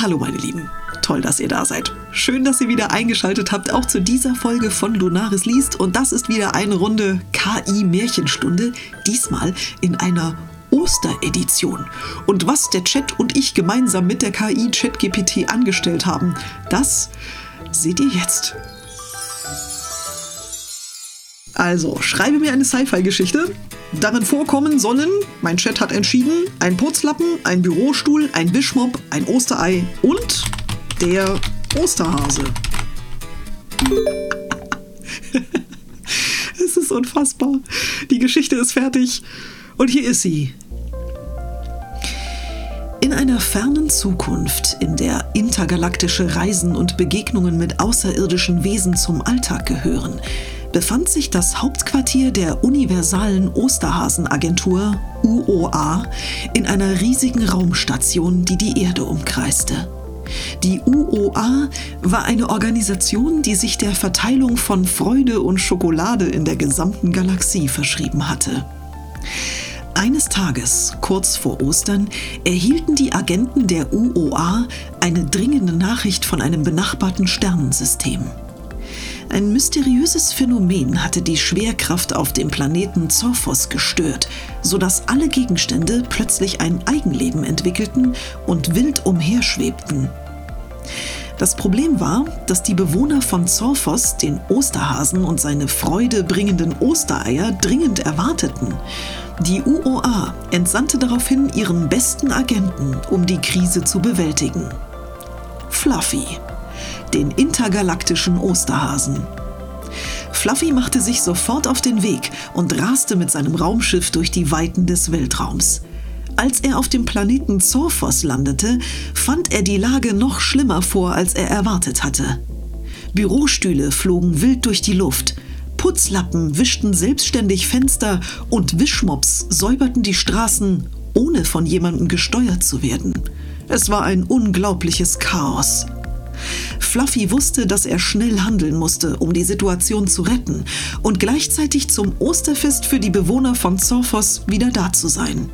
Hallo meine Lieben, toll, dass ihr da seid. Schön, dass ihr wieder eingeschaltet habt, auch zu dieser Folge von Lunaris liest. Und das ist wieder eine Runde KI-Märchenstunde, diesmal in einer Osteredition. Und was der Chat und ich gemeinsam mit der KI ChatGPT angestellt haben, das seht ihr jetzt. Also, schreibe mir eine Sci-Fi-Geschichte. Darin vorkommen sollen, mein Chat hat entschieden, ein Putzlappen, ein Bürostuhl, ein Wischmopp, ein Osterei und der Osterhase. es ist unfassbar. Die Geschichte ist fertig und hier ist sie. In einer fernen Zukunft, in der intergalaktische Reisen und Begegnungen mit außerirdischen Wesen zum Alltag gehören, befand sich das Hauptquartier der Universalen Osterhasenagentur UOA in einer riesigen Raumstation, die die Erde umkreiste. Die UOA war eine Organisation, die sich der Verteilung von Freude und Schokolade in der gesamten Galaxie verschrieben hatte. Eines Tages, kurz vor Ostern, erhielten die Agenten der UOA eine dringende Nachricht von einem benachbarten Sternensystem. Ein mysteriöses Phänomen hatte die Schwerkraft auf dem Planeten Zorphos gestört, sodass alle Gegenstände plötzlich ein Eigenleben entwickelten und wild umherschwebten. Das Problem war, dass die Bewohner von Zorphos den Osterhasen und seine freudebringenden Ostereier dringend erwarteten. Die UOA entsandte daraufhin ihren besten Agenten, um die Krise zu bewältigen. Fluffy den intergalaktischen Osterhasen. Fluffy machte sich sofort auf den Weg und raste mit seinem Raumschiff durch die Weiten des Weltraums. Als er auf dem Planeten Zorphos landete, fand er die Lage noch schlimmer vor, als er erwartet hatte. Bürostühle flogen wild durch die Luft, Putzlappen wischten selbstständig Fenster und Wischmops säuberten die Straßen, ohne von jemandem gesteuert zu werden. Es war ein unglaubliches Chaos. Fluffy wusste, dass er schnell handeln musste, um die Situation zu retten und gleichzeitig zum Osterfest für die Bewohner von Zorphos wieder da zu sein.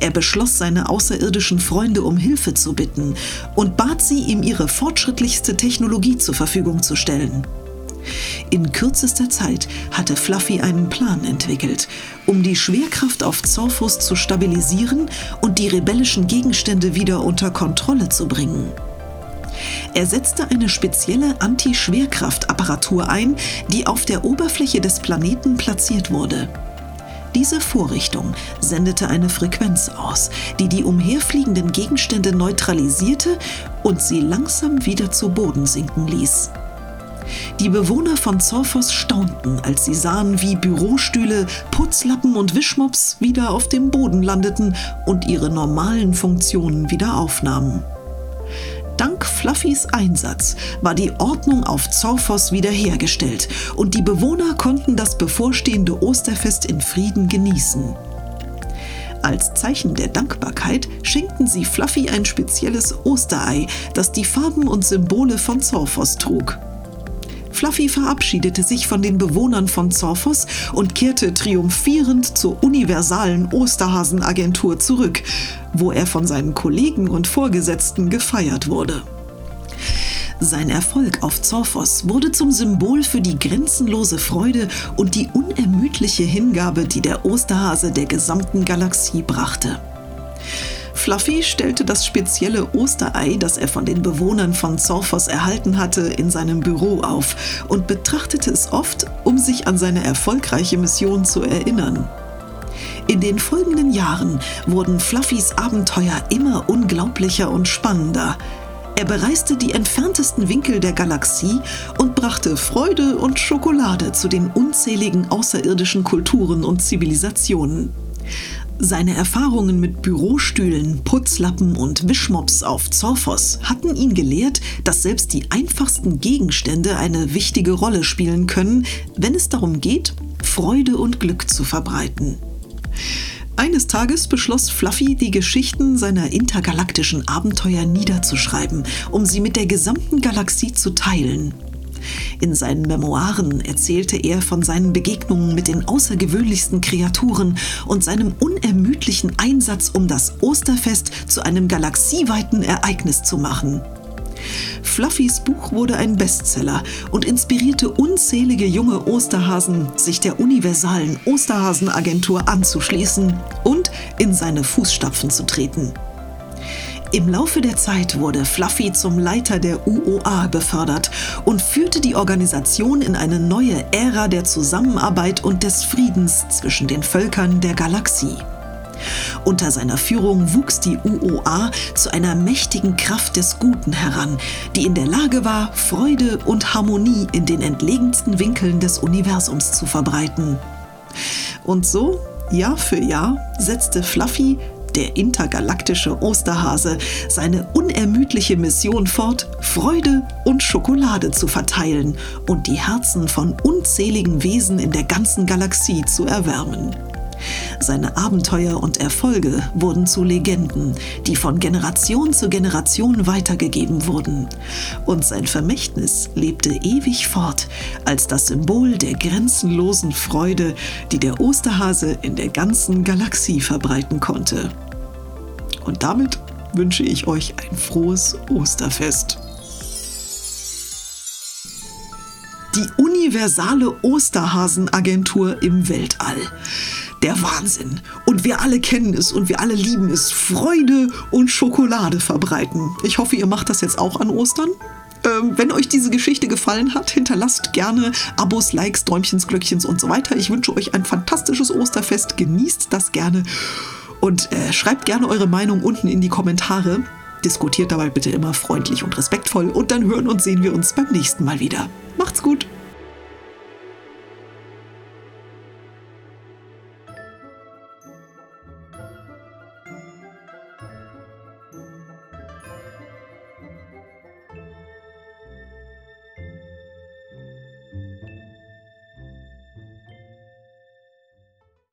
Er beschloss, seine außerirdischen Freunde um Hilfe zu bitten und bat sie, ihm ihre fortschrittlichste Technologie zur Verfügung zu stellen. In kürzester Zeit hatte Fluffy einen Plan entwickelt, um die Schwerkraft auf Zorphos zu stabilisieren und die rebellischen Gegenstände wieder unter Kontrolle zu bringen. Er setzte eine spezielle Anti-Schwerkraftapparatur ein, die auf der Oberfläche des Planeten platziert wurde. Diese Vorrichtung sendete eine Frequenz aus, die die umherfliegenden Gegenstände neutralisierte und sie langsam wieder zu Boden sinken ließ. Die Bewohner von Zorphos staunten, als sie sahen, wie Bürostühle, Putzlappen und Wischmops wieder auf dem Boden landeten und ihre normalen Funktionen wieder aufnahmen. Dank Fluffys Einsatz war die Ordnung auf Zorphos wiederhergestellt und die Bewohner konnten das bevorstehende Osterfest in Frieden genießen. Als Zeichen der Dankbarkeit schenkten sie Fluffy ein spezielles Osterei, das die Farben und Symbole von Zorphos trug. Fluffy verabschiedete sich von den Bewohnern von Zorphos und kehrte triumphierend zur universalen Osterhasenagentur zurück, wo er von seinen Kollegen und Vorgesetzten gefeiert wurde. Sein Erfolg auf Zorphos wurde zum Symbol für die grenzenlose Freude und die unermüdliche Hingabe, die der Osterhase der gesamten Galaxie brachte. Fluffy stellte das spezielle Osterei, das er von den Bewohnern von Zorphos erhalten hatte, in seinem Büro auf und betrachtete es oft, um sich an seine erfolgreiche Mission zu erinnern. In den folgenden Jahren wurden Fluffys Abenteuer immer unglaublicher und spannender. Er bereiste die entferntesten Winkel der Galaxie und brachte Freude und Schokolade zu den unzähligen außerirdischen Kulturen und Zivilisationen. Seine Erfahrungen mit Bürostühlen, Putzlappen und Wischmops auf Zorphos hatten ihn gelehrt, dass selbst die einfachsten Gegenstände eine wichtige Rolle spielen können, wenn es darum geht, Freude und Glück zu verbreiten. Eines Tages beschloss Fluffy, die Geschichten seiner intergalaktischen Abenteuer niederzuschreiben, um sie mit der gesamten Galaxie zu teilen. In seinen Memoiren erzählte er von seinen Begegnungen mit den außergewöhnlichsten Kreaturen und seinem unermüdlichen Einsatz, um das Osterfest zu einem galaxieweiten Ereignis zu machen. Fluffys Buch wurde ein Bestseller und inspirierte unzählige junge Osterhasen, sich der universalen Osterhasenagentur anzuschließen und in seine Fußstapfen zu treten. Im Laufe der Zeit wurde Fluffy zum Leiter der UOA befördert und führte die Organisation in eine neue Ära der Zusammenarbeit und des Friedens zwischen den Völkern der Galaxie. Unter seiner Führung wuchs die UOA zu einer mächtigen Kraft des Guten heran, die in der Lage war, Freude und Harmonie in den entlegensten Winkeln des Universums zu verbreiten. Und so, Jahr für Jahr, setzte Fluffy der intergalaktische Osterhase, seine unermüdliche Mission fort, Freude und Schokolade zu verteilen und die Herzen von unzähligen Wesen in der ganzen Galaxie zu erwärmen. Seine Abenteuer und Erfolge wurden zu Legenden, die von Generation zu Generation weitergegeben wurden. Und sein Vermächtnis lebte ewig fort als das Symbol der grenzenlosen Freude, die der Osterhase in der ganzen Galaxie verbreiten konnte. Und damit wünsche ich euch ein frohes Osterfest. Die universale Osterhasenagentur im Weltall der Wahnsinn. Und wir alle kennen es und wir alle lieben es. Freude und Schokolade verbreiten. Ich hoffe, ihr macht das jetzt auch an Ostern. Ähm, wenn euch diese Geschichte gefallen hat, hinterlasst gerne Abos, Likes, Däumchens, Glöckchens und so weiter. Ich wünsche euch ein fantastisches Osterfest. Genießt das gerne und äh, schreibt gerne eure Meinung unten in die Kommentare. Diskutiert dabei bitte immer freundlich und respektvoll und dann hören und sehen wir uns beim nächsten Mal wieder. Macht's gut!